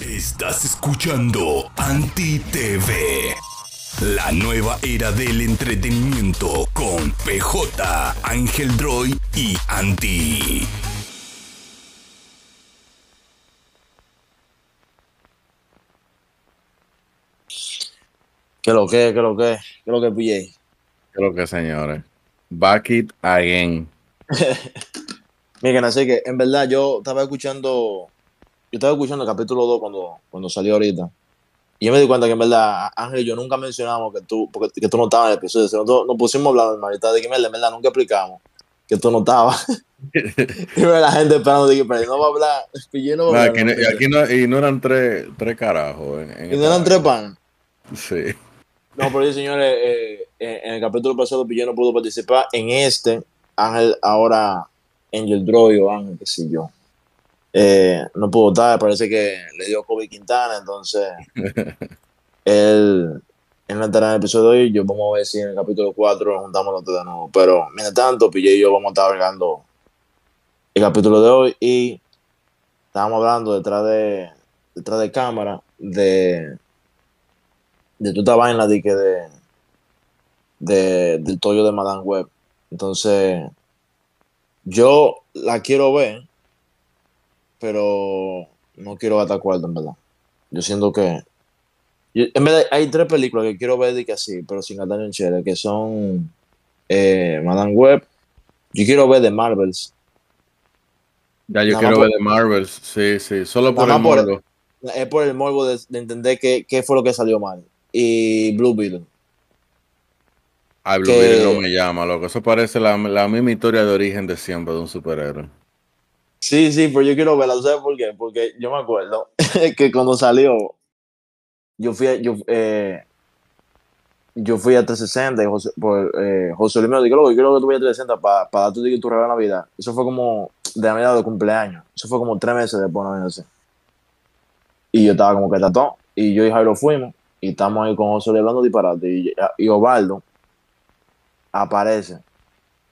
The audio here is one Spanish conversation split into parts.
Estás escuchando Anti TV. La nueva era del entretenimiento con PJ, Ángel Droid y Anti. ¿Qué lo que? ¿Qué lo que? ¿Qué lo que pillé? ¿Qué lo que, señores? Back it again. Miren, así que en verdad yo estaba escuchando, yo estaba escuchando el capítulo 2 cuando, cuando salió ahorita. Y yo me di cuenta que en verdad, Ángel y yo nunca mencionamos que tú, porque, que tú no estabas en el episodio. Nosotros nos pusimos a hablar, hermanita, de que en verdad nunca explicamos que tú no estabas. y la gente esperando de que pero no va a hablar. Pillé no va a No, hablar. no- y, aquí no, y no eran tres, tres carajos. En, en Y no eran tres panas. Sí. No, pero sí, señores, eh, eh, en el capítulo pasado Pillé no pudo participar. En este, Ángel ahora, Angel Droid o Ángel, qué sé yo. Eh, no pudo estar, parece que le dio COVID Quintana, entonces él, él no estará en el episodio de hoy. Yo vamos a ver si en el capítulo 4 nos juntamos los de nuevo. Pero mientras tanto, Pillé y yo vamos a estar hablando el capítulo de hoy y estábamos hablando detrás de detrás de cámara de de toda esta vaina de que de, de del tollo de Madame Web. Entonces, yo la quiero ver, pero no quiero gastar cuarto, en verdad. Yo siento que. yo- en verdad, hay tres películas que quiero ver de que así, pero sin un chévere, que son eh, Madame Web. Yo quiero ver de Marvels. Ya yo Nada quiero ver de Marvels. Sí, sí. Solo por el por- morbo. Es por el morbo de, de entender qué, qué fue lo que salió mal. Y Blue Beetle. Ay, Blue que- Beetle no me llama, loco. Eso parece la, la misma historia de origen de siempre de un superhéroe. Sí, sí, pero yo quiero verla, ¿sabes por qué? Porque yo me acuerdo que cuando salió, yo fui a, yo, eh, yo fui a 360 y José, por, eh, José Luis me dijo, yo quiero que tú vayas a 360 para dar tu, tu regalo de Navidad. Eso fue como de Navidad de cumpleaños. Eso fue como tres meses después, no. Y yo estaba como que tatón. Y yo y Jairo fuimos y estamos ahí con José Luis hablando disparate. Y, y Osvaldo aparece.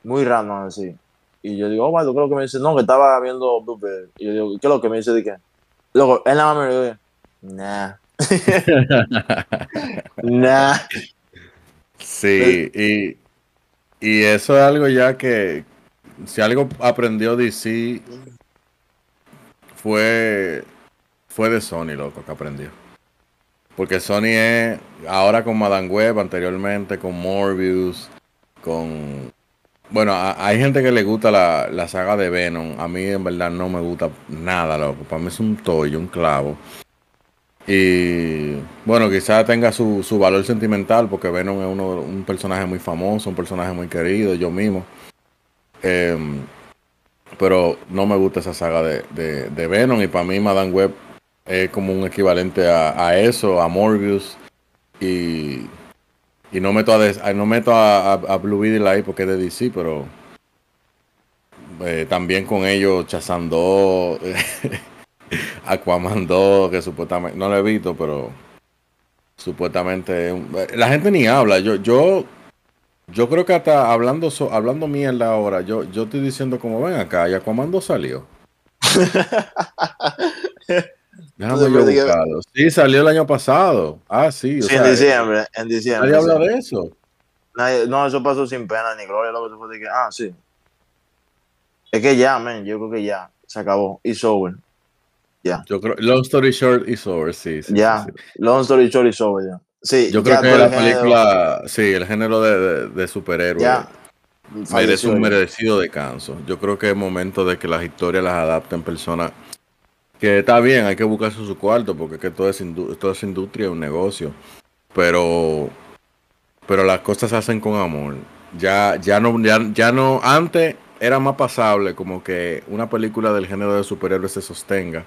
Muy random así. Y yo digo, ¿qué es lo que me dice? No, que estaba viendo. Y yo digo, ¿qué es lo que me dice? qué? Loco, él nada más me dijo, nah, nah. Sí, y, y eso es algo ya que si algo aprendió DC fue, fue de Sony, loco, que aprendió. Porque Sony es ahora con Madame Web, anteriormente con Morbius, con... Bueno, hay gente que le gusta la, la saga de Venom. A mí en verdad no me gusta nada, loco. Para mí es un tollo, un clavo. Y bueno, quizás tenga su, su valor sentimental porque Venom es uno, un personaje muy famoso, un personaje muy querido, yo mismo. Em, pero no me gusta esa saga de, de, de Venom y para mí Madame Web es como un equivalente a, a eso, a Morbius. Y, y no meto, a, no meto a, a, a Blue Beetle ahí porque es de DC, pero eh, también con ellos Chazando. Aquaman 2, que supuestamente, no lo he visto, pero supuestamente la gente ni habla. Yo, yo, yo creo que hasta hablando hablando mierda ahora, yo, yo estoy diciendo como ven acá, y Aquaman 2 salió. Déjame yo buscarlo. Sí, salió el año pasado. Ah, sí. o Sí, sea, en diciembre, en diciembre. Nadie habla de eso. Nadie- no, eso pasó sin pena ni gloria, lo que se fue de que, ah, sí. Es que ya, man, yo creo que ya, se acabó, it's over. Yo creo, long story short is over, sí. sí, ya, sí. long story short, it's over, ya. Sí, Yo ya creo que la género película, sí, el género de, de, de superhéroes. Ya, merece un ya. merecido descanso. Yo creo que es momento de que las historias las adapten personas que está bien, hay que buscarse su cuarto porque es que todo es, indu- toda esa industria es un negocio. Pero pero las cosas se hacen con amor. Ya ya no ya, ya no antes era más pasable como que una película del género de superhéroes se sostenga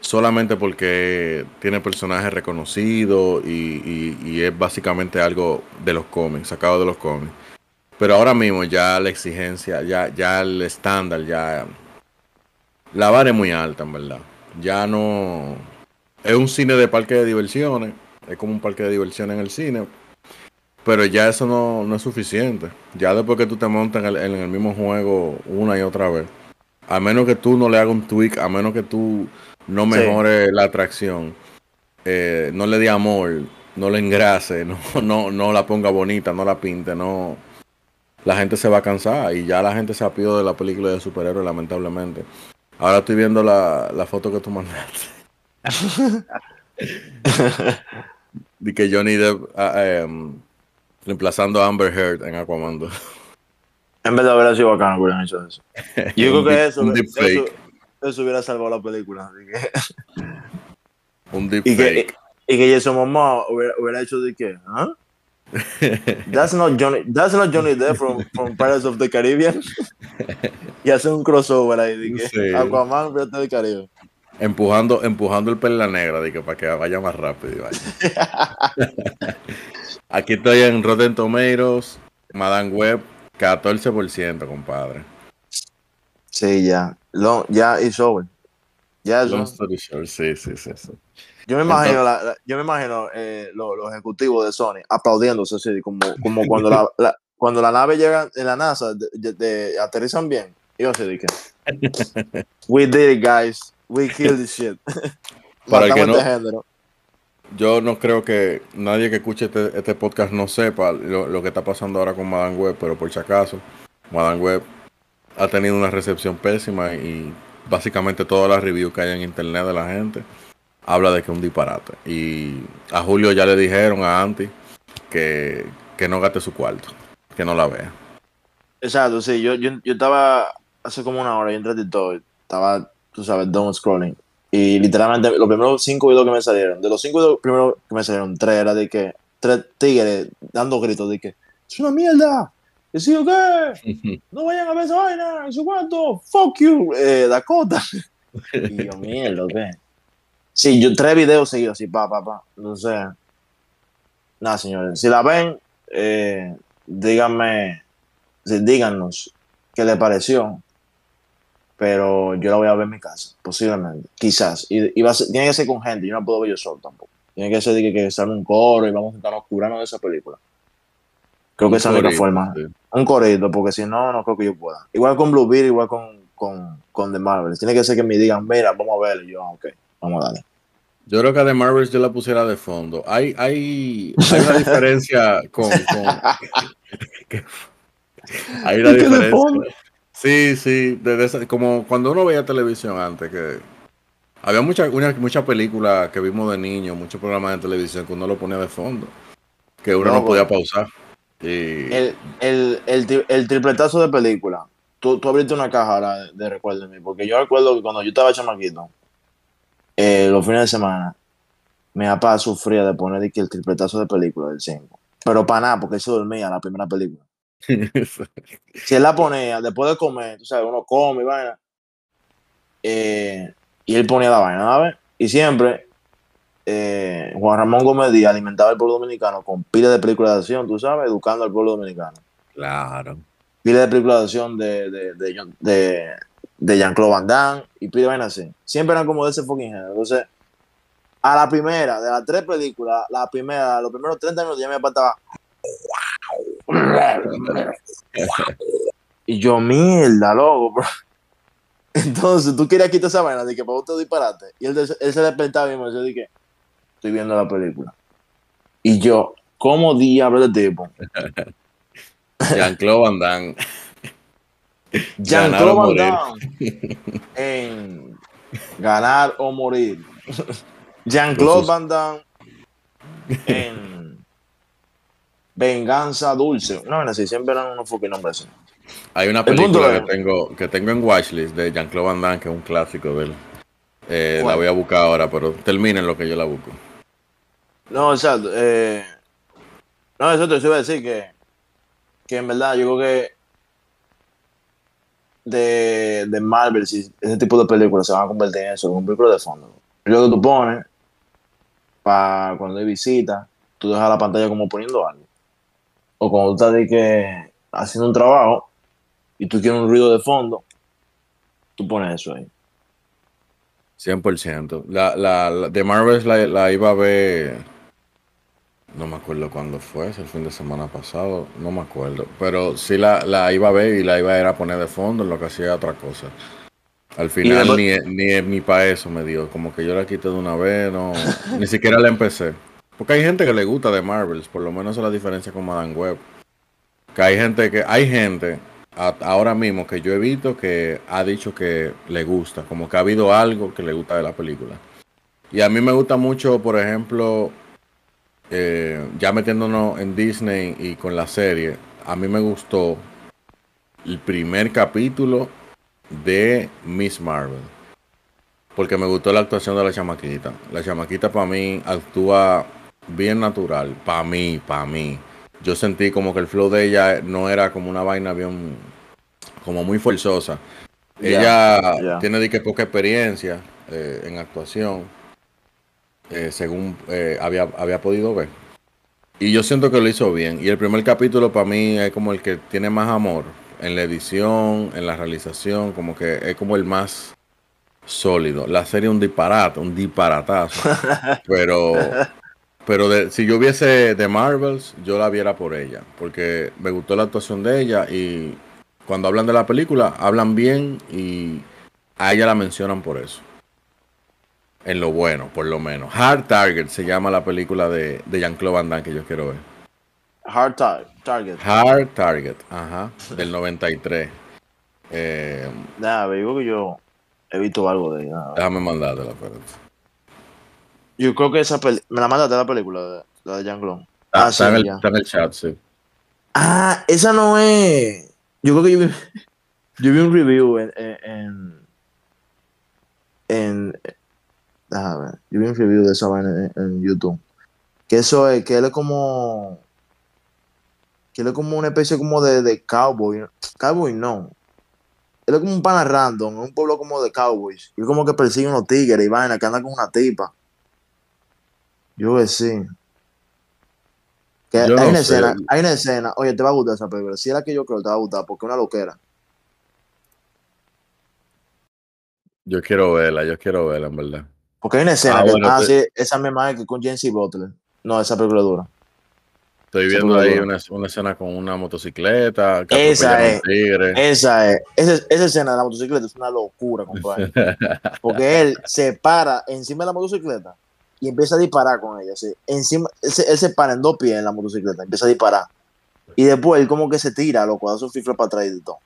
solamente porque tiene personajes reconocidos y, y- y es básicamente algo de los cómics, sacado de los cómics. Pero ahora mismo ya la exigencia, ya, ya el estándar, ya la vara es muy alta, en verdad. Ya no es un cine de parque de diversiones, es como un parque de diversiones en el cine, pero ya eso no, no es suficiente. Ya después que tú te montas en el, en el mismo juego una y otra vez, a menos que tú no le hagas un tweak, a menos que tú no mejore la atracción, eh, no le dé amor, no le engrase, no, no, no la ponga bonita, no la pinte, no. La gente se va a cansar y ya la gente se ha de la película de superhéroes, lamentablemente. Ahora estoy viendo la, la foto que tú mandaste. de que Johnny Depp ah, em, reemplazando a Amber Heard en Aquaman 2. En vez de haber sido bacano que hubieran hecho eso. Yo creo que eso, eso, eso, hubiera salvado la película. Así que... Un deep y, que, y, que Jason Momoa hubiera, hubiera hecho de qué, ¿ah? That's not Johnny. That's not Johnny Depp from, from Pirates of the Caribbean. y hace un crossover ahí de que sí. Aquaman, Pirates del Caribe. Empujando, empujando el perla negra de que para que vaya más rápido. Y vaya. Aquí estoy en Rotten Tomatoes, Madame Web, 14%, compadre. Sí, ya. Long, ya es over. Ya es Long story short, sí, sí, sí, sí. Yo me imagino, Entonces, la, yo me imagino eh, los, los, ejecutivos de Sony aplaudiéndose así, como, como cuando, la, la, cuando la nave llega en la NASA, de, de, de, aterrizan bien. Y yo así que, we did it, guys. We killed this shit. Para el que no, género. yo no creo que nadie que escuche este, este podcast no sepa lo, lo, que está pasando ahora con Madame Web, pero por si acaso, Madame Web ha tenido una recepción pésima y básicamente todas las reviews que hay en internet de la gente habla de que es un disparate. Y a Julio ya le dijeron a Anti que, que no gaste su cuarto, que no la vea. Exacto, sí, yo, yo, yo estaba hace como una hora, yo entré en todo, estaba, tú sabes, down scrolling. Y literalmente los primeros cinco videos que me salieron, de los cinco videos primeros que me salieron, tres era de que, tres tigres dando gritos de que, es una mierda, ¿Y si o qué? No vayan a ver esa vaina, en su cuarto, fuck you, eh, Dakota. y yo, mierda, ¿qué? Sí, yo tres videos seguidos así, pa, pa, pa. No sé. Nada, señores. Si la ven, eh, díganme, díganos qué le pareció. Pero yo la voy a ver en mi casa, posiblemente. Quizás. Y, y va a ser, tiene que ser con gente. Yo no puedo ver yo solo tampoco. Tiene que ser de que, que sale un coro y vamos a intentar curarnos de esa película. Creo que esa es la única forma. Sí. Un corito, porque si no, no creo que yo pueda. Igual con Blue Beard, igual con, con, con The Marvel. Tiene que ser que me digan, mira, vamos a ver. Y yo, ok, vamos a darle. Yo creo que a The Marvels yo la pusiera de fondo. Hay, hay, hay una diferencia con. con hay una diferencia. Sí, sí. Como cuando uno veía televisión antes, que había muchas mucha películas que vimos de niños, muchos programas de televisión que uno lo ponía de fondo, que uno no, no podía pausar. Y... El, el, el, el, tripletazo de película. Tú, tú abriste una caja ahora de, de recuerdo de mí, porque yo recuerdo que cuando yo estaba chamaquito, eh, los fines de semana, mi papá sufría de poner el tripletazo de película del 5. Pero para nada, porque él se dormía la primera película. si él la ponía después de comer, tú sabes, uno come y vaina, eh, y él ponía la vaina, ¿sabes? Y siempre eh, Juan Ramón Gómez Díaz alimentaba al pueblo dominicano con pila de películas de acción, tú sabes, educando al pueblo dominicano. Claro. Pila de películas de acción de, de, de, de de Jean-Claude Van Damme y pide vaina así. Siempre eran como de ese fucking género. Entonces, a la primera, de las tres películas, la primera, los primeros 30 minutos ya me apartaba. y yo, mierda, loco, bro. Entonces, tú querías quitar esa vaina de que para usted disparate. Y él, él se despertaba y me decía, dije, estoy viendo la película. Y yo, ¿cómo diablo de tipo? Jean-Claude Van Damme. Jean-Claude Van Damme en Ganar o Morir. Jean-Claude Van Damme en Venganza Dulce. No, así siempre eran unos fucking nombres así. Hay una película que tengo, que tengo en watchlist de Jean-Claude Van Damme, que es un clásico de él. Eh, la voy a buscar ahora, pero terminen lo que yo la busco. No, exacto. Eh, no, eso te iba a decir que, que en verdad yo creo que de, de Marvel, si ese tipo de películas se van a convertir en eso, en un película de fondo. Lo que tú pones, para cuando hay visita, tú dejas la pantalla como poniendo algo. O cuando tú estás que, haciendo un trabajo y tú quieres un ruido de fondo, tú pones eso ahí. 100%. La, la, la de Marvel la, la iba a ver no me acuerdo cuándo fue, el fin de semana pasado, no me acuerdo. Pero sí la, la iba a ver y la iba a ir a poner de fondo en lo que hacía otra cosa. Al final ni, ni, ni para eso me dio. Como que yo la quité de una vez, no. ni siquiera la empecé. Porque hay gente que le gusta de Marvels, por lo menos es la diferencia con Madame Web. Que hay gente que, hay gente a- ahora mismo que yo he visto que ha dicho que le gusta, como que ha habido algo que le gusta de la película. Y a mí me gusta mucho, por ejemplo, eh, ya metiéndonos en Disney y con la serie, a mí me gustó el primer capítulo de Miss Marvel. Porque me gustó la actuación de la chamaquita. La chamaquita para mí actúa bien natural. Para mí, para mí. Yo sentí como que el flow de ella no era como una vaina bien, como muy forzosa. Ella tiene de que poca experiencia eh, en actuación, eh, según eh, había, había podido ver. Y yo siento que lo hizo bien. Y el primer capítulo para mí es como el que tiene más amor en la edición, en la realización, como que es como el más sólido. La serie es un disparate, un disparatazo. pero pero de- si yo viese de Marvels, yo la viera por ella, porque me gustó la actuación de ella y cuando hablan de la película, hablan bien y a ella la mencionan por eso. En lo bueno, por lo menos. Hard Target se llama la película de, de Jean-Claude Van Damme que yo quiero ver. Hard tar- Target. Hard Target, ajá, del 93. Eh, Nada, digo que yo he visto algo de ella. déjame mandártela, espérate. Yo creo que esa película. Me la mandaste la película, de- la de Jean Claude. Ah, Ah, está, sí, en el, ya. está en el chat, sí. Ah, esa no es. Yo creo que yo vi, yo vi un review en. En. en, en- déjame ver. Yo vi un review de esa vaina en, en YouTube. Que eso es, que él es como. Que él es como una especie como de, de cowboy. Cowboy no. Él es como un pana random, un pueblo como de cowboys. Y como que persigue unos tigres y vaina, que anda con una tipa. Yo que sí. Que hay no una sé. escena, hay una escena, oye, te va a gustar esa película. Si es la que yo creo que te va a gustar, porque es una loquera. Yo quiero verla, yo quiero verla, en verdad. Porque hay una escena Ah, que, bueno, sí, esa misma que con Jency Butler. No, esa película dura. Estoy Esa viendo ahí una, una escena con una motocicleta que Esa es. tigre. Esa es, esa, esa escena de la motocicleta es una locura, compadre. Porque él se para encima de la motocicleta y empieza a disparar con ella. así. Encima, él, se, él se para en dos pies en la motocicleta, empieza a disparar. Y después él como que se tira, loco, da su fifla para atrás y todo.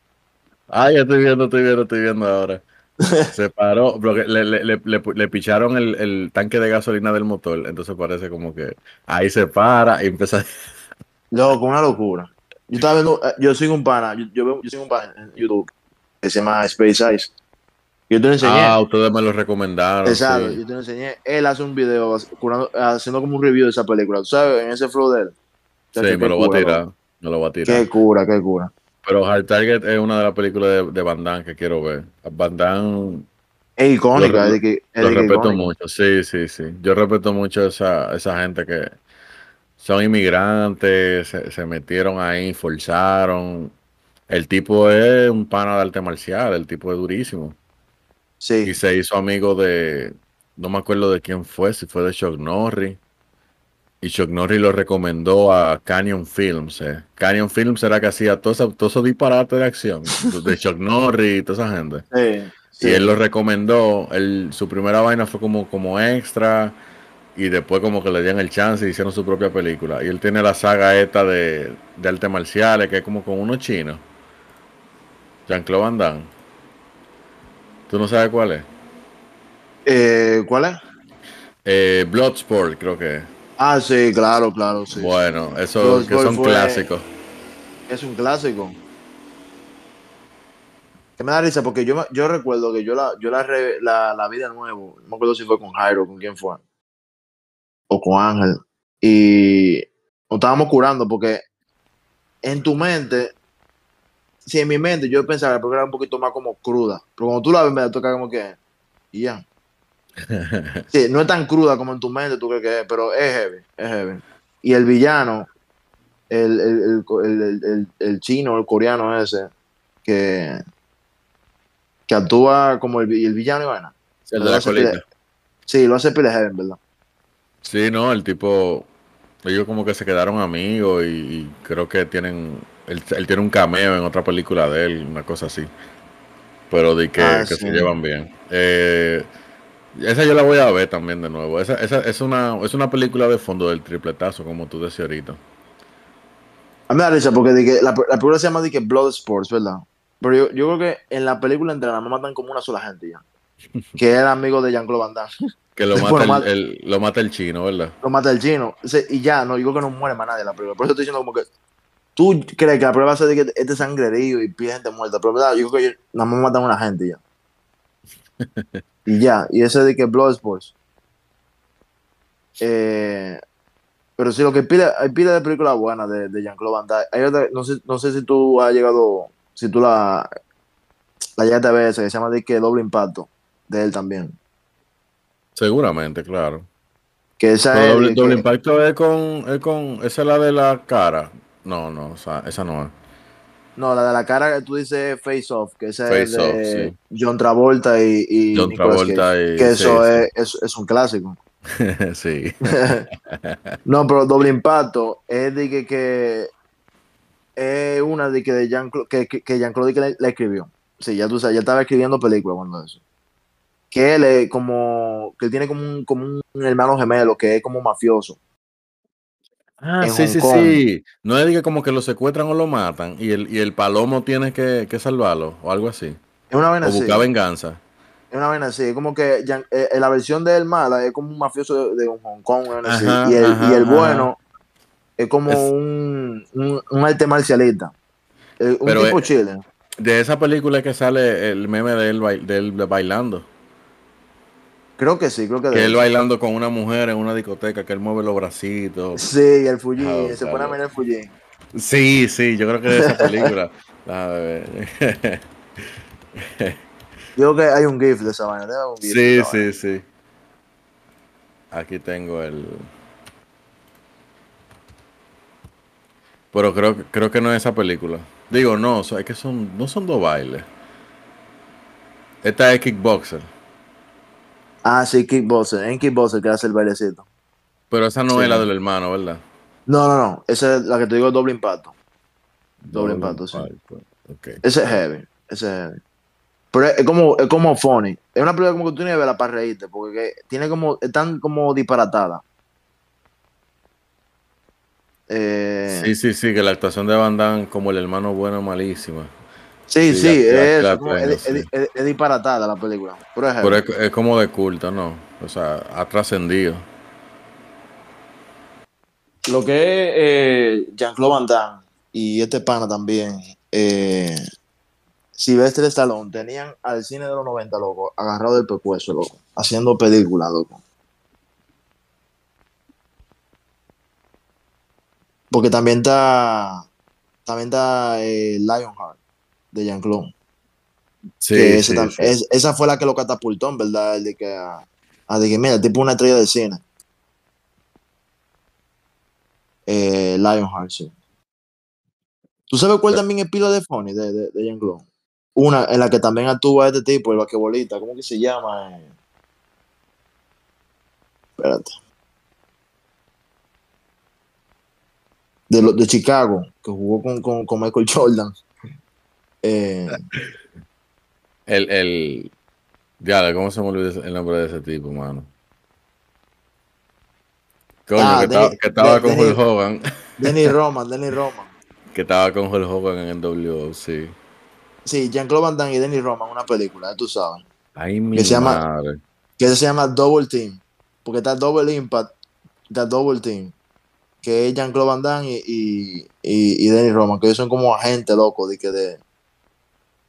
Ah, ya estoy viendo, estoy viendo, estoy viendo ahora. Se paró, porque le, le, le, le- le picharon el, el tanque de gasolina del motor, entonces parece como que ahí se para y empieza. Loco, una locura. Yo estaba viendo, eh, yo sigo un pana, yo, yo, sigo un pana en YouTube que se llama Space Ice. Yo te lo enseñé. Ah, ustedes me lo recomendaron. Exacto, sí. yo te lo enseñé. Él hace un video curando- haciendo como un review de esa película. ¿Tú sabes? En ese flow de él. Sí, Chacho, me lo voy a cura, tirar. loco. Me lo voy a tirar. Qué cura, qué cura. Pero Hard Target es una de las películas de, de Van Damme que quiero ver. Van Damme Es icónica. Lo- de que, es lo de que respeto icónica. mucho, sí, sí, sí. Yo respeto mucho esa, esa gente que son inmigrantes, se, se metieron ahí, forzaron. El tipo es un pana de arte marcial, el tipo es durísimo. Sí. Y se hizo amigo de, no me acuerdo de quién fue, si fue de Chuck Norris. Y Chuck Norris lo recomendó a Canyon Films. eh. Canyon Films era que hacía todos esos todo esos disparates de acción de Chuck Norris y toda esa gente. Sí, sí. Y él lo recomendó. Él, su primera vaina fue como, como extra. Y después como que le dieron el chance y hicieron su propia película. Y él tiene la saga esta de, de artes marciales, que es como con unos chinos. Jean-Claude Van Damme. ¿Tú no sabes cuál es? Eh, ¿Cuál es? Eh, Bloodsport, creo que es. Ah, sí, claro, claro, sí. Bueno, esos que Bloodsport son fue- clásicos. Es un clásico. Que me da risa porque yo, yo recuerdo que yo la, yo la, re- la, la vi de nuevo. No me acuerdo si fue con Jairo, con quién fue. O con Ángel. Y nos estábamos curando porque en tu mente, si en mi mente yo pensaba que era un poquito más como cruda. Pero cuando tú la ves, me toca como que. Y ya. Sí, no es tan cruda como en tu mente tú crees que es, pero es heavy, es heavy. Y el villano, el, el, el, el, el- el- el chino, el coreano ese, que, que actúa como el, vi- el villano y vaina. El de la colita. pile- Sí, lo hace pile heavy, verdad. Sí, no, el tipo, ellos como que se quedaron amigos y, y creo que tienen, él, él tiene un cameo en otra película de él, una cosa así. pero de que, Ah, que sí. se llevan bien. Eh, esa yo la voy a ver también de nuevo. Esa, esa es, una, es una película de fondo del tripletazo, como tú decías ahorita. A mí me da risa porque que la, la película se llama di que Blood Sports, ¿verdad? Pero yo, yo creo que en la película nada más matan como una sola gente ya. Que era amigo de Jean-Claude Van Damme. Que lo mata, el, el- lo mata el chino, ¿verdad? Lo mata el chino. Y ya, no, yo creo que no muere más nadie en la película. Por eso estoy diciendo como que tú crees que la prueba va a ser de que este sangrerío y pide gente muerta. Pero verdad, yo creo que nada más matan a una gente ya. y ya, y ese de que Blood Sports. Eh, pero sí, lo que pide, hay pila de películas buenas de, de Jean-Claude Van Damme. Hay otra, no sé, no sé si tú has llegado, si tú la, la llegaste a ver esa que se llama de que Doble Impacto, de él también. Seguramente, claro. Que esa es doble, de doble que- impacto es con, es con. Esa es la de la cara. No, no, o sea, esa no es. No, la de la cara que tú dices Face Off, que esa es de John Travolta y, y John Nicolas Travolta Cage, y- que eso sí, es, es, es un clásico. sí. no, pero Doble Impacto es de que, que es una de que de Jean que, que, Damme le, le escribió. Sí, ya tú sabes, ya estaba escribiendo películas cuando eso. Que él es como, que él tiene como un, como un hermano gemelo que es como mafioso. Ah, sí, Hong sí, Kong. sí. No es que como que lo secuestran o lo matan y el, y el palomo tiene que, que salvarlo o algo así. Es una vaina O así. buscar venganza. Es una vaina así, es como que eh, eh, la versión de él mala es como un mafioso de, de Hong Kong, Ajá, y el, ajá, y el ajá. bueno es como Es- un, un, un arte marcialista. Eh, un Pero tipo es- chile. De esa película es que sale el meme de él, de él bailando. Creo que sí, creo que, de Que él bailando con una mujer en una discoteca, que él mueve los bracitos. Sí, el Fuji, Ah, se pone a mirar el Fuji. Sí, sí, yo creo que de esa película. A ver. Yo creo que hay un GIF de esa vaina. un GIF Sí, vaina. sí, sí. Aquí tengo el. Pero creo, que- creo que no es esa película. Digo, no, es que son, no son dos bailes. Esta es Kickboxer. Ah, sí, Kickboxer. En Kickboxer que hace el bailecito. Pero esa no Sí. es la del hermano, ¿verdad? No, no, no. Esa es la que te digo, doble impacto. Doble impacto, sí. Ese es heavy. Ese es heavy. Pero es, como, es como funny. Es una película como que tú ni verla para reírte, porque que tiene como, están como disparatadas. Eh, Sí, sí, sí, que la actuación de Van Damme como el hermano bueno malísima. Sí, sí, sí, ya- ya- es, ya como- tengo, es- es- sí. es- es disparatada la película. Pero es heavy. Pero es, es como de culto, ¿no? O sea, ha trascendido. Lo que es eh, Jean-Claude Van Damme y este pana también, eh, Sylvester Stallone, tenían al cine de los 90, loco, agarrado del pescuezo, loco, haciendo películas, loco. Porque también está, también está eh, Lionheart de Jean-Claude. Sí, que ese sí, tam- sí. es- esa fue la que lo catapultó, en verdad, el de que, a, a de que mira, tipo una estrella de cine. Eh, Lionheart, sí. ¿Tú sabes cuál también es pila de funny de, de, de Jean-Claude? Una en la que también actúa este tipo, el basquetbolista, ¿cómo que se llama? Eh, Espérate. De, de Chicago, que jugó con, con, con Michael Jordan. Eh, El, el. Ya, ¿cómo se me olvidó el nombre de ese tipo, mano? Coño, Ah, que, estaba, Denny- que estaba De- con Hulk Hogan. Denny Roman, Denny Roman. Que estaba con Hulk Hogan en el WO, sí. Sí, Jean-Claude Van Damme y Denny Roman, una película, tú sabes. Ay, mi Que se llama- madre. Que se llama Double Team. Porque está Double Impact, está Double Team. Que es Jean-Claude Van Damme y, y, y, y Denny Roman, que ellos son como agentes locos de que de,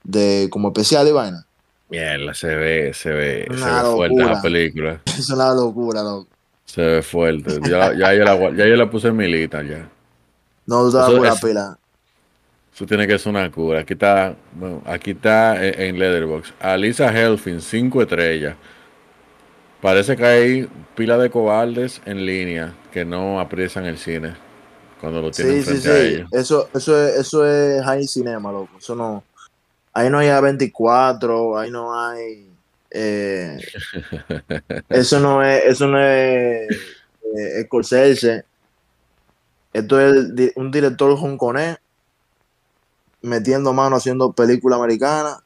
de como especial y vaina. Mierda, se ve, se ve, se ve fuerte la película. Es una locura, loco. Se ve fuerte. Ya, ya, yo la, ya yo la puse en mi lista ya. No, tú pura es- pila. Eso tiene que ser una cura. Aquí está, bueno, aquí está en, Letterboxd. Alisa Helfin, 5 estrellas. Parece que hay pila de cobardes en línea que no aprecian el cine cuando lo tienen Sí, sí, frente a sí. ellos. Eso, eso, es, eso es high cinema, loco. Eso no. Ahí no hay A24, ahí no hay. eh, eso no es, eso no es eh, Scorsese. Esto es un director hongkonés metiendo mano haciendo película americana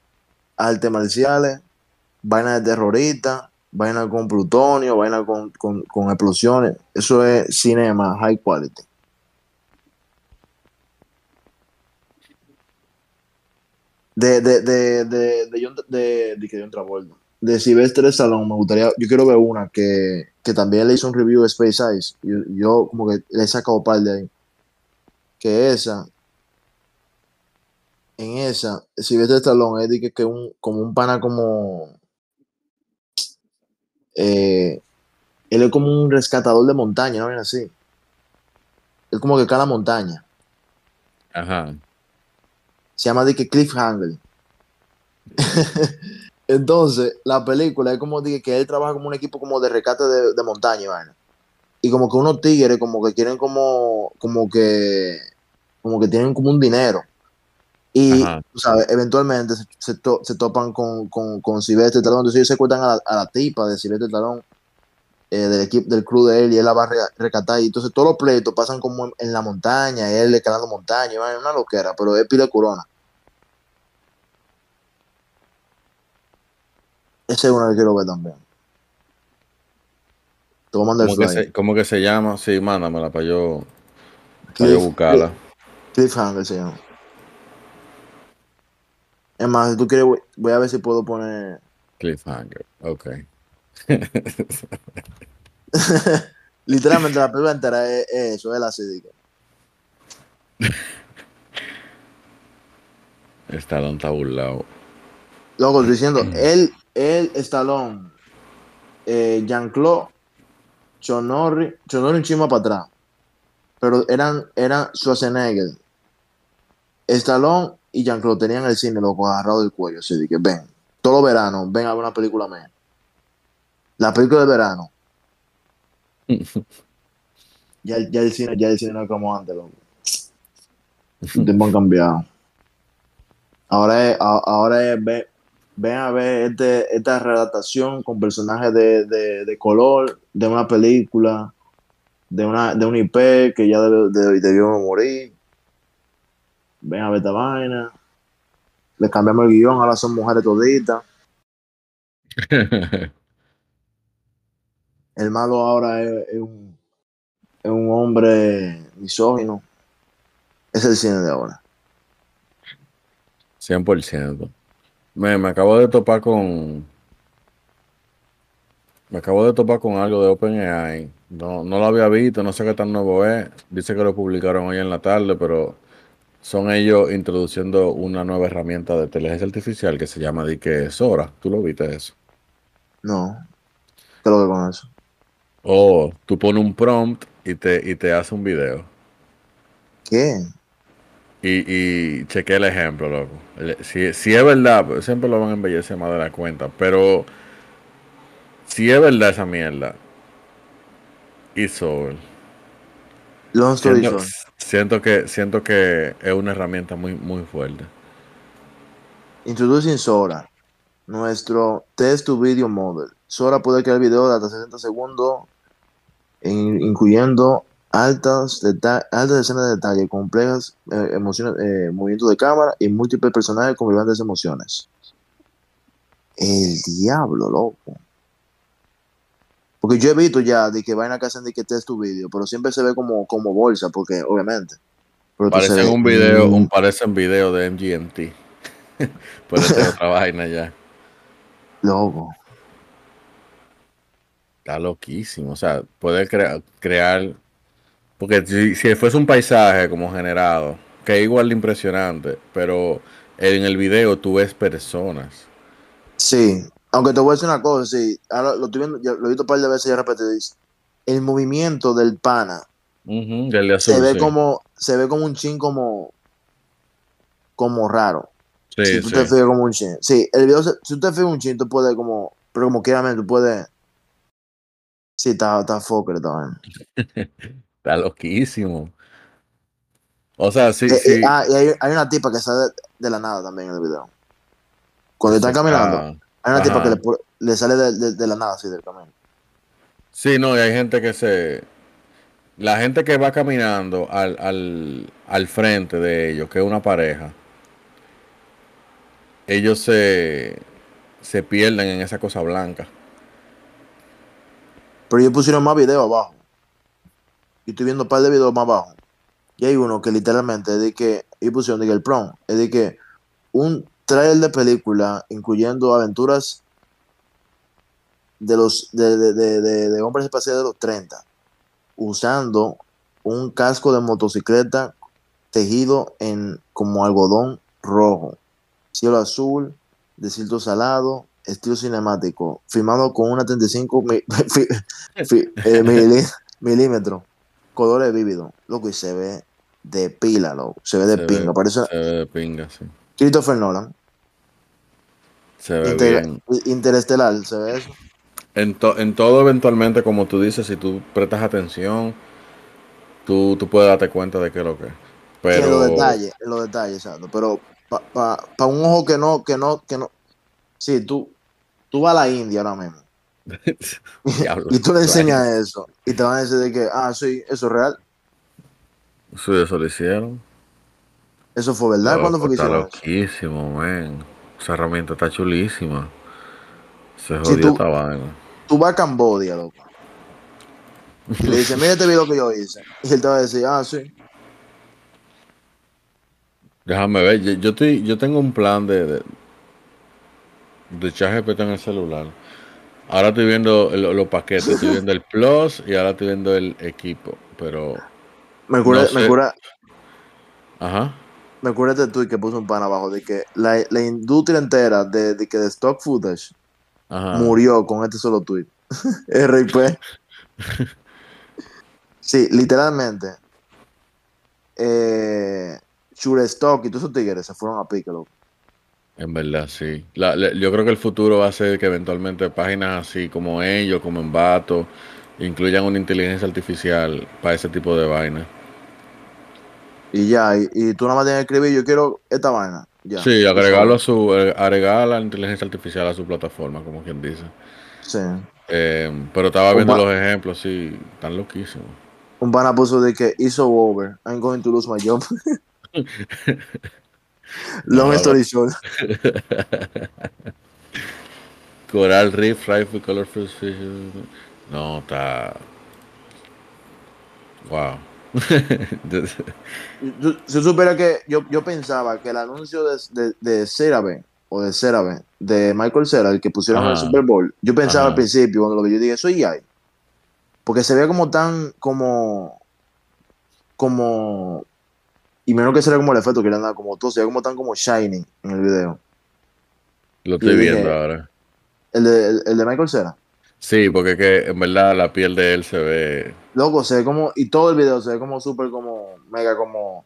artes marciales, vaina de terrorista, vaina con plutonio, vaina con, con, con explosiones. Eso es cinema high quality. De, de, de, de, de, John- de, de, que John Travolta. De Sylvester Stallone, me gustaría, yo quiero ver una que, que también le hizo un review de Space Ice. Yo, yo como que le he sacado par de ahí. Que esa, en esa, Sylvester Stallone es de que, que un, como un pana como, eh, él es como un rescatador de montaña, ¿no? Ven así. Es como que cada montaña. Ajá. Se llama de que Cliffhanger. Entonces, la película es como de que él trabaja como un equipo como de rescate de, de montaña, y vaina. Y como que unos tigres como que quieren como, como que, como que tienen como un dinero. Y, Ajá. sabes, eventualmente se, se, to- se topan con, con, con Sylvester Stallone. Entonces ellos se cuentan a la, a la tipa de Sylvester Stallone, eh, del equipo, del crew de él, y él la va a re- rescatar. Y entonces todos los pleitos pasan como en, en la montaña, él escalando montaña, y vaina, una loquera, pero es pila de corona. Ese es uno que quiero ver también. Te voy a mandar el ¿Cómo que, se, cómo que se llama? Sí, mándamela para yo, para yo buscarla. Cliffhanger se llama. Es más, si tú quieres, voy, voy a ver si puedo poner. Cliffhanger. Ok. Literalmente la película entera es, es eso, es la CD. Stallone está burlado. Loco, estoy diciendo, él, él, Stallone, eh, Jean-Claude, Chonorri, Chonorri un chismo para atrás. Pero eran, eran Schwarzenegger, Stallone y Jean-Claude tenían el cine, loco, agarrado del cuello. Así que ven, todos los veranos, ven a ver una película mía. La película de verano. Ya, el- ya el cine, ya el cine no es como antes, loco. Los tiempos han cambiado. Ahora es, ahora es ve- ven a ver este, esta redactación con personajes de, de- de color de una película, de una, de un IP que ya debe- de- debió morir. Ven a ver esta vaina. Le cambiamos el guion, ahora son mujeres toditas. El malo ahora es, es un, es un hombre misógino. Es el cine de ahora. 100%. Me, me acabo de topar con. Me acabo de topar con algo de OpenAI. No, no lo había visto, no sé qué tan nuevo es. Dice que lo publicaron hoy en la tarde, pero son ellos introduciendo una nueva herramienta de inteligencia artificial que se llama Dique Sora. ¿Tú lo viste eso? No. ¿Qué lo que con eso? O tú pones un prompt y te, y te hace un video. ¿Qué? Y, y chequé el ejemplo, loco. Si, si es verdad, pues, siempre lo van a embellecer más de la cuenta, pero si es verdad esa mierda, hizo. Long story Siento, short. siento que siento que es una herramienta muy muy fuerte. Introducing Sora, nuestro test to video model. Sora puede crear videos de hasta 60 segundos, in- incluyendo altas, altas escenas de detalle, complejas eh, emociones, eh, movimientos de cámara y múltiples personajes con grandes emociones. El diablo, loco. Porque yo he visto ya de que vaina que hacen de que test to video, pero siempre se ve como, como bolsa, porque obviamente. Pero tú se Parece ve- un video, Mm, un parecen video de MGMT. Puede ser otra vaina ya. Loco. Está loquísimo. O sea, puede crea- crear. Porque si, si fuese un paisaje como generado, que es igual de impresionante, pero en el video tú ves personas. Sí, aunque te voy a decir una cosa, sí, ahora lo estoy viendo, lo he visto un par de veces ya repetido, el movimiento del pana del azul, se ve sí. como, se ve como un chin como, como raro. Sí, si tú sí. te fijas como un chin. Sí, el video, si tú te fijas un chin, tú puedes como, pero como quieras, tú puedes. Sí, está, está fucker vaina. Está loquísimo. O sea, sí, Eh, eh, sí. ah, y hay, hay una tipa que sale de, la nada también en el video. Cuando están está- caminando, hay una tipa que le sale de, de- de la nada, así del camino. Sí, no, y hay gente que se... La gente que va caminando al, al, al frente de ellos, que es una pareja, ellos se, se pierden en esa cosa blanca. Pero ellos pusieron más videos abajo. Y estoy viendo un par de videos más abajo. Y hay uno que literalmente es de que, y pusieron de que el prom, es de que un trailer de película incluyendo aventuras de los de, de, de, de hombres espaciales de los 30 usando un casco de motocicleta tejido en como algodón rojo, cielo azul, desierto salado, estilo cinemático, filmado con una 35 mi- fi- fi- eh, milí- milímetros, colores vívidos, loco, y se ve de pila, loco, se ve de Se ve- pinga, parece Se ve de pinga, sí. Christopher Nolan, Se ve Inter- bien. Interestelar, se ve eso. En, to- en todo, eventualmente, como tú dices, si tú prestas atención, tú, tú puedes darte cuenta de qué es lo que es. Que en Pero. los detalles, en los detalles, exacto. Pero para pa, pa un ojo que no, que no, que no. Sí, tú, tú vas a la India ahora mismo. Y tú le enseñas eso. Y te van a decir de que, ah, sí, eso es real. Sí, eso lo hicieron. Eso fue verdad. Loco, ¿Cuándo fue que está hicieron loquísimo, man. Esa herramienta está chulísima. Se Sí, jodió tú- esta vaina. Tú vas a Cambodia, loco. Y le dices, mira este video que yo hice. Y él te va a decir, ah, sí. Déjame ver, yo, yo estoy, yo tengo un plan de, de, de ChatGPT en el celular. Ahora estoy viendo el- los paquetes, estoy viendo el Plus y ahora estoy viendo el equipo. Pero, Me cura, No me cura, ajá. me cura este tweet que puso un pan abajo de que la, la industria entera de, de que de stock footage Ajá. murió con este solo tweet. RIP. sí, literalmente. Eh, Stock y todos esos tigres se fueron a pique, loco. En verdad, sí. La- la- yo creo que el futuro va a ser que eventualmente páginas así como ellos, como Envato, incluyan una inteligencia artificial para ese tipo de vaina. Y ya, y, y tú nada más tienes que escribir, yo quiero esta vaina. Ya. Sí, agregarlo a su, eh, agregar la inteligencia artificial a su plataforma, como quien dice. Sí. Eh, pero estaba viendo los ejemplos, sí, tan loquísimos. Un pana puso de que it's so over. I'm going to lose my job. Long story short. Coral Reef, Rifle, Colorful Fish. No, está. Wow. Si supiera que yo, yo pensaba que el anuncio de, de, de CeraVe o de CeraVe, de Michael Cera, el que pusieron en el. Super Bowl, yo pensaba Ajá. al principio cuando lo vi, yo dije, eso es EA. Porque se veía como tan, como, como, y menos que será como el efecto que le han dado como todo, se veía como tan como shining en el video. Lo estoy dije- viendo ahora. El de, el, el de Michael Cera. Sí, porque es que en verdad la piel de él se ve. Loco, se ve como, y todo el video se ve como súper como, mega como,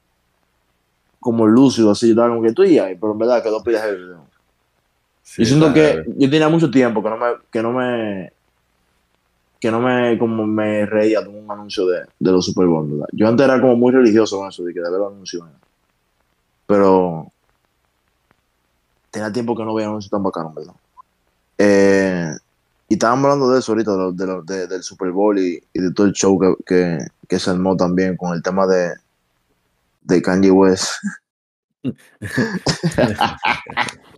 como lúcido, así, yo como que tú y ahí, pero en verdad quedó pilas el video. sí, yo siento que yo tenía mucho tiempo que no me, que no me, que no me, como me reía de un anuncio de, de los Super Bowl, ¿verdad? Yo antes era como muy religioso con eso, de que de ver los anuncios. Pero tenía tiempo que no veía anuncios tan bacanos, ¿verdad? Eh, y estábamos hablando de eso ahorita, de lo- de lo- de- del Super Bowl y, y de todo el show que, que, que se armó también con el tema de, de Kanye West.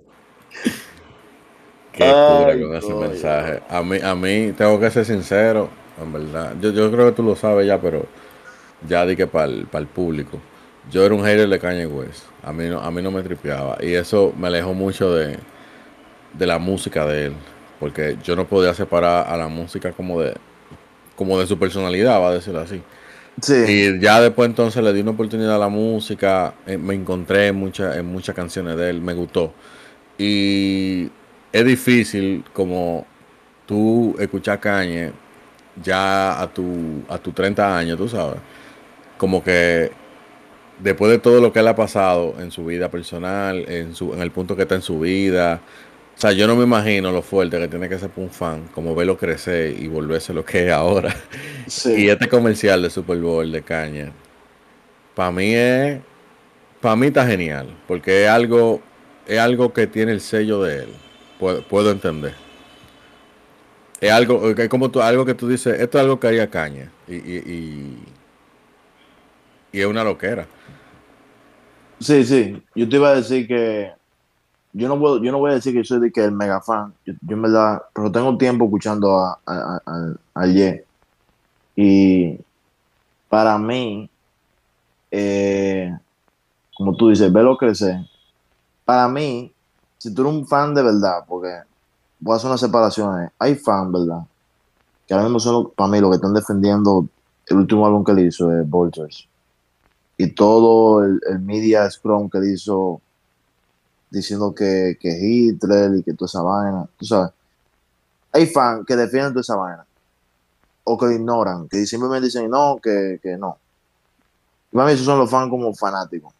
Qué Ay, cura con ese coño. mensaje. A mí, a mí, tengo que ser sincero, en verdad. Yo, yo creo que tú lo sabes ya, pero ya di que para el, público. Yo era un hater de Kanye West. A mí no, a mí no me tripeaba. Y eso me alejó mucho de, de la música de él. Porque yo no podía separar a la música como de, como de su personalidad, va a decirlo así. Sí, Y ya después entonces le di una oportunidad a la música, eh, me encontré en, muchas en muchas canciones de él, me gustó. Y es difícil como tú escuchar Cañe ya a tu, a tus 30 años, tú sabes. Como que después de todo lo que él ha pasado en su vida personal, en, su, en el punto que está en su vida. O sea, yo no me imagino lo fuerte que tiene que ser para un fan, como verlo crecer y volverse lo que es ahora. sí. Y este comercial de Super Bowl de caña, para mí es, para mí está genial, porque es algo, es algo que tiene el sello de él. Puedo, puedo entender. Es algo, es como tú, algo que tú dices, esto es algo que haría caña. Y, y, y, y es una loquera. Sí, sí. Yo te iba a decir que yo no puedo, yo no voy a decir que soy de que el mega fan. Yo, yo en verdad, pero tengo tiempo escuchando a, a, a, Ye. Y para mí, eh, como tú dices, verlo crecer. Para mí, si tú eres un fan de verdad, porque voy a hacer una separación, eh, hay fan, ¿verdad? Que ahora mismo son, para mí, los que están defendiendo el último álbum que él hizo, es Vultures. Y todo el, media scrum que él hizo diciendo que, que Hitler y que toda esa vaina, tú sabes. Hay fans que defienden toda esa vaina. O que lo ignoran, que simplemente dicen no, que, que no. Y para mí esos son los fans como fanáticos.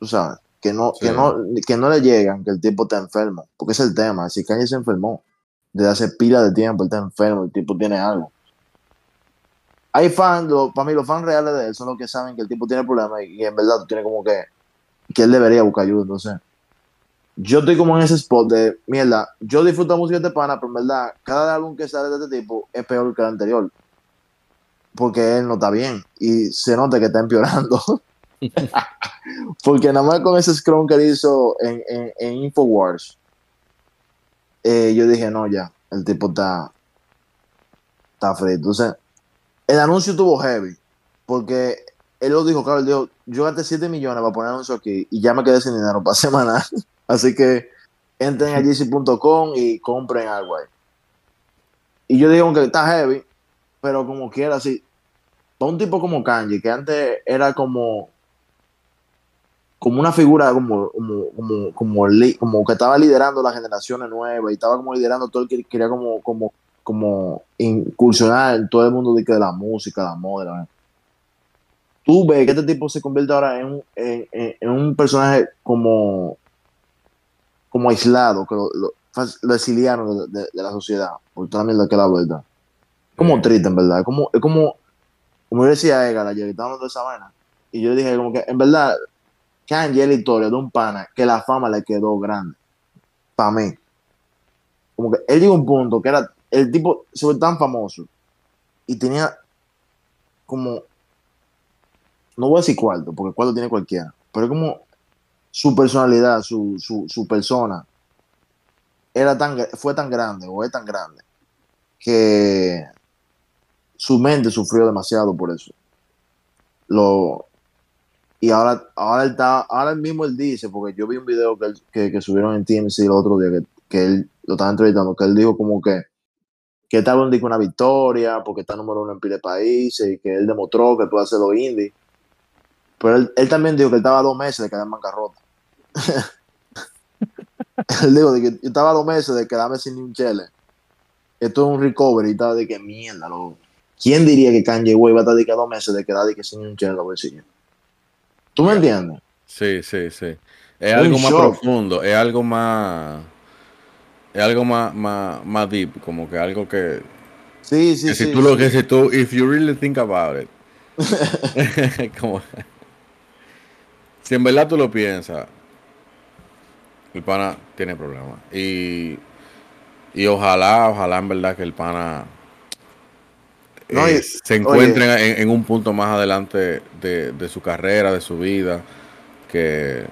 Tú sabes. Que no, Sí. que, no, que no le llegan que el tipo está enfermo. Porque es el tema. Si Kanye se enfermó. Desde hace pila de tiempo, él está enfermo, el tipo tiene algo. Hay fans, lo- para mí los fans reales de él son los que saben que el tipo tiene problemas y, y en verdad tú tienes como que, que él debería buscar ayuda. Entonces, yo estoy como en ese spot de, mierda, yo disfruto música de este pana, pero en verdad, cada álbum que sale de este tipo es peor que el anterior. Porque él no está bien y se nota que está empeorando. Porque nada más con ese scrum que él hizo en, en, en Infowars, eh, yo dije, no, ya, el tipo está, está frito. Entonces, el anuncio tuvo heavy, porque él lo dijo, claro, él dijo, yo gasté 7 millones para poner anuncio aquí y ya me quedé sin dinero para semana. Así que entren a jc.com y compren algo ahí. Y yo dije, aunque está heavy, pero como quiera, así, para un tipo como Kanye, que antes era como como una figura como, como, como, como, como que estaba liderando las generaciones nuevas y estaba como liderando todo el que quería como, como, como incursionar en todo el mundo de, la música, la moda. la. Tú ves que este tipo se convierte ahora en, un- en, en- un personaje como, como aislado, que lo, lo, lo exiliaron de, de- de la sociedad, por toda la mierda que la vuelta. Como Sí. triste, en verdad. Como, es como, como yo decía Edgar ayer, hablando de esa vaina. Y yo dije, como que, en verdad, Es la historia de un pana que la fama le quedó grande. Para mí. Como que él llegó a un punto que era, el tipo se fue tan famoso y tenía como, no voy a decir cuarto, porque cuarto tiene cualquiera, pero como su personalidad, su, su, su persona, era tan, fue tan grande o es tan grande que su mente sufrió demasiado por eso. Lo, y ahora, ahora, él está, ahora mismo él dice, porque yo vi un video que, él- que, subieron en TMC el otro día, que, que él lo estaba entrevistando, que él dijo como que, que estaba un una victoria, porque está número uno en pile países, y que él demostró que puede hacer los indie. Pero él, también dijo que él estaba a dos meses de quedar en bancarrota. él dijo que yo estaba a dos meses de quedarme sin ni un chele. Esto es un recovery y estaba de que mierda, loco. ¿Quién diría que Kanye West va a estar de que a dos meses de quedar de que sin un chele en los bolsillos? ¿Tú me entiendes? Sí, sí, sí. Es algo más shock. profundo, es algo más. Es algo más, más, más deep, como que algo que. Sí, sí, que si sí. tú lo sí. que si tú, if you really think about it. como, si en verdad tú lo piensas, el pana tiene problemas. Y, y ojalá, ojalá en verdad que el pana No, eh, y- se encuentre en, en un punto más adelante de, de su carrera, de su vida, que,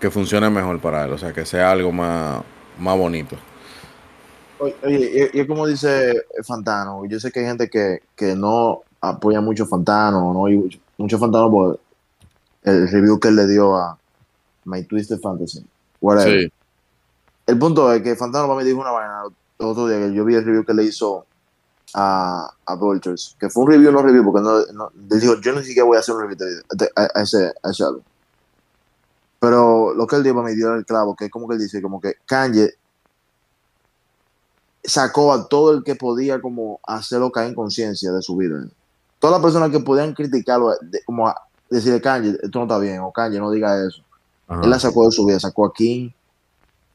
que funcione mejor para él, o sea, que sea algo más, más bonito. Oye, y, y es como dice Fantano, yo sé que hay gente que, que no apoya mucho a Fantano, no y mucho, Fantano por el review que él le dio a My Twisted Fantasy. Whatever. Sí, El punto es que Fantano para mí dijo una vaina otro día que yo vi el review que le hizo a, a Vultures, que fue un review, no review, porque no, no él dijo, yo ni siquiera voy a hacer un review de- a, a ese, a ese álbum. Pero lo que él dijo mí dio el clavo, que es como que él dice, como que Kanye sacó a todo el que podía como hacerlo caer en conciencia de su vida. Todas las personas que podían criticarlo, de- como a decirle, Kanye, esto no está bien, o Kanye, no diga eso. ajá. Él la sacó de su vida, sacó a King.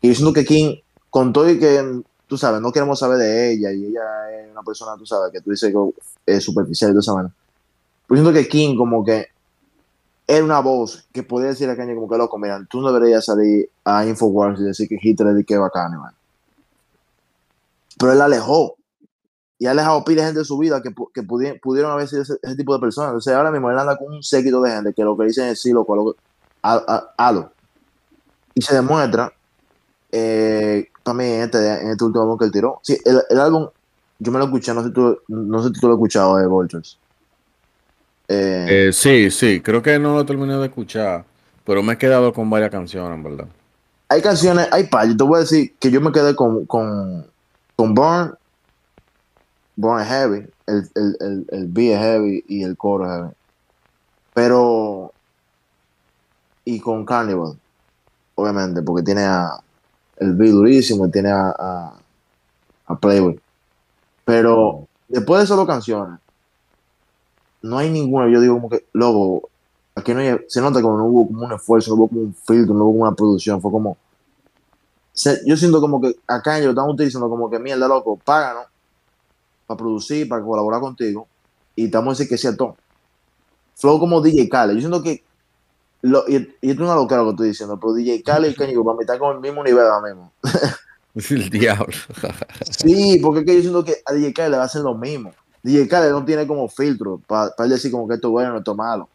Y diciendo que King, con todo y que, tú sabes, no queremos saber de ella, y ella es una persona, tú sabes, que tú dices que es superficial y esa vaina. Pero siento que King, como que era una voz que podía decir a Kanye, como que loco, mira, tú no deberías salir a Infowars y decir que Hitler es que bacano, man. Pero él la alejó. Y ha alejado pila de gente de su vida que, que pudi- pudieron haber sido ese, tipo de personas. Entonces ahora mismo él anda con un séquito de gente que lo que dicen es sí, loco, hazlo. Y se demuestra eh, también en este, en este último álbum que él tiró. Sí, el, el álbum, yo me lo escuché, no sé si tú, no sé si tú lo has escuchado, eh, Vultures. Eh, Eh, sí, sí, creo que no lo terminé de escuchar, pero me he quedado con varias canciones, en verdad. hay canciones, hay par, yo te voy a decir que yo me quedé con, con, con Born, Born Heavy, el, el, el, el beat es heavy y el coro es heavy. Pero, y con Carnival, obviamente, porque tiene a, el beat durísimo, y tiene a, a, a Playboy. Pero después de solo canciones, no hay ninguna, yo digo como que, loco, aquí no hay, se nota como no hubo como un esfuerzo, no hubo como un filtro, no hubo como una producción, fue como, se- yo siento como que acá ellos están utilizando como que mierda, loco, páganos para producir, para colaborar contigo, y estamos a decir que sí a todo. Flow como DJ Khaled, yo siento que, lo, y, y esto es una locura lo que estoy diciendo, pero DJ Khaled y Kanye West para mí están con el mismo nivel ahora mismo. El diablo. Sí, porque es que yo siento que a DJ Khaled le va a hacer lo mismo. DJ Khaled no tiene como filtro para él decir como que esto es bueno, esto es malo.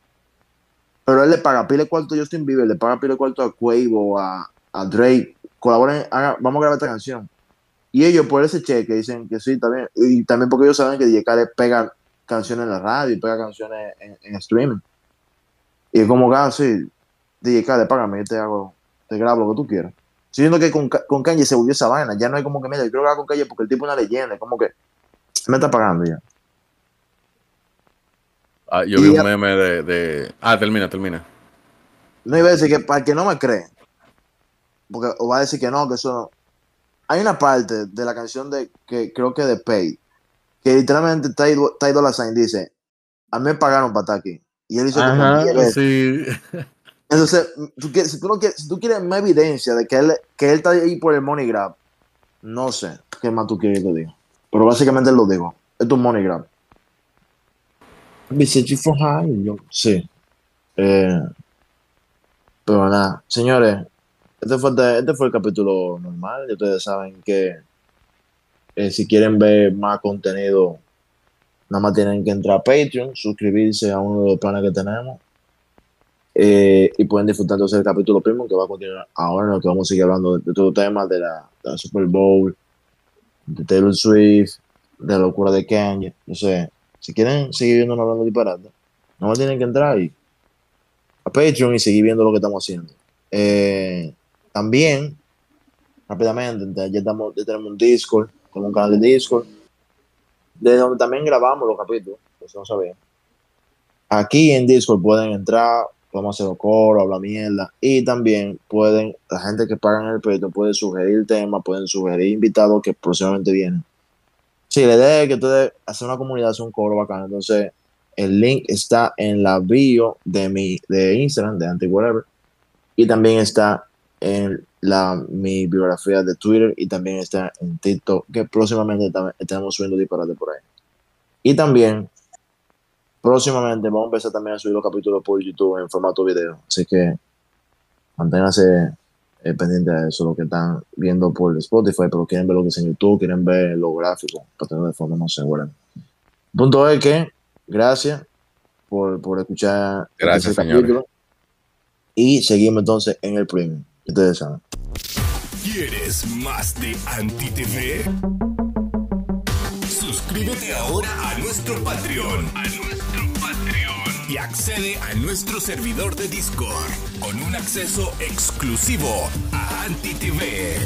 Pero él le paga pile cuarto a Justin Bieber, le paga pile cuarto a Quavo, a, a Drake, colaboren, haga- vamos a grabar esta canción. Y ellos por ese cheque dicen que sí, también. Y también porque ellos saben que DJ Khaled pega canciones en la radio y pega canciones en, en streaming. Y es como que, ah, sí, DJ Khaled, págame, yo te hago, te grabo lo que tú quieras. Estoy viendo que con, con Kanye se volvió esa vaina. Ya no hay como que, mira, yo quiero grabar con Kanye porque el tipo es una leyenda. Es como que me está pagando ya. Ah, yo Y vi ya- un meme de, de- Ah, termina, termina. No iba a decir que para el que no me cree, porque o va a decir que no, que eso no. Hay una parte de la canción de que creo que de Pay, que literalmente Ty Ty Dolla Sign dice, a mí me pagaron para estar aquí. Y él hizo Ajá, 10 veces. sí. Entonces, tú si, tú no quieres, si tú quieres más evidencia de que él, que él está ahí por el money grab, no sé qué más tú quieres que te diga. Pero básicamente lo digo. Esto es un money grab. For high. Yo, sí. Eh, pero nada, señores, este fue, este fue el capítulo normal. Ustedes saben que eh, si quieren ver más contenido, nada más tienen que entrar a Patreon, suscribirse a uno de los planes que tenemos. Eh, y pueden disfrutar entonces el capítulo primo que va a continuar ahora en lo que vamos a seguir hablando de, de todo temas de la, de la Super Bowl, de Taylor Swift, de la locura de Kanye. No sé, si quieren seguir viendo hablando disparate, no tienen que entrar ahí a Patreon y seguir viendo lo que estamos haciendo. Eh, también, rápidamente, ya, estamos, ya tenemos un Discord, tenemos un canal de Discord, de donde también grabamos los capítulos, pues no. Aquí en Discord pueden entrar, podemos hacer coro, hablar mierda, y también pueden, la gente que pagan el Patreon puede sugerir temas, pueden sugerir invitados que próximamente vienen. Sí, la idea es que ustedes hacer una comunidad, hacer un coro bacano, entonces el link está en la bio de mi de Instagram, de y también está en la, mi biografía de Twitter y también está en TikTok, que próximamente tam- estaremos subiendo disparate por ahí. Y también, próximamente vamos a empezar también a subir los capítulos por YouTube en formato video. Así que manténganse eh, pendientes de eso, lo que están viendo por Spotify, pero quieren ver lo que es en YouTube, quieren ver los gráficos, para tenerlo de forma whatever. El punto es que, gracias por, por escuchar Gracias, este capítulo. Y seguimos entonces en el premium. ¿Quieres más de Anti TV? Suscríbete ahora a nuestro Patreon. A nuestro Patreon. Y accede a nuestro servidor de Discord con un acceso exclusivo a Anti TV.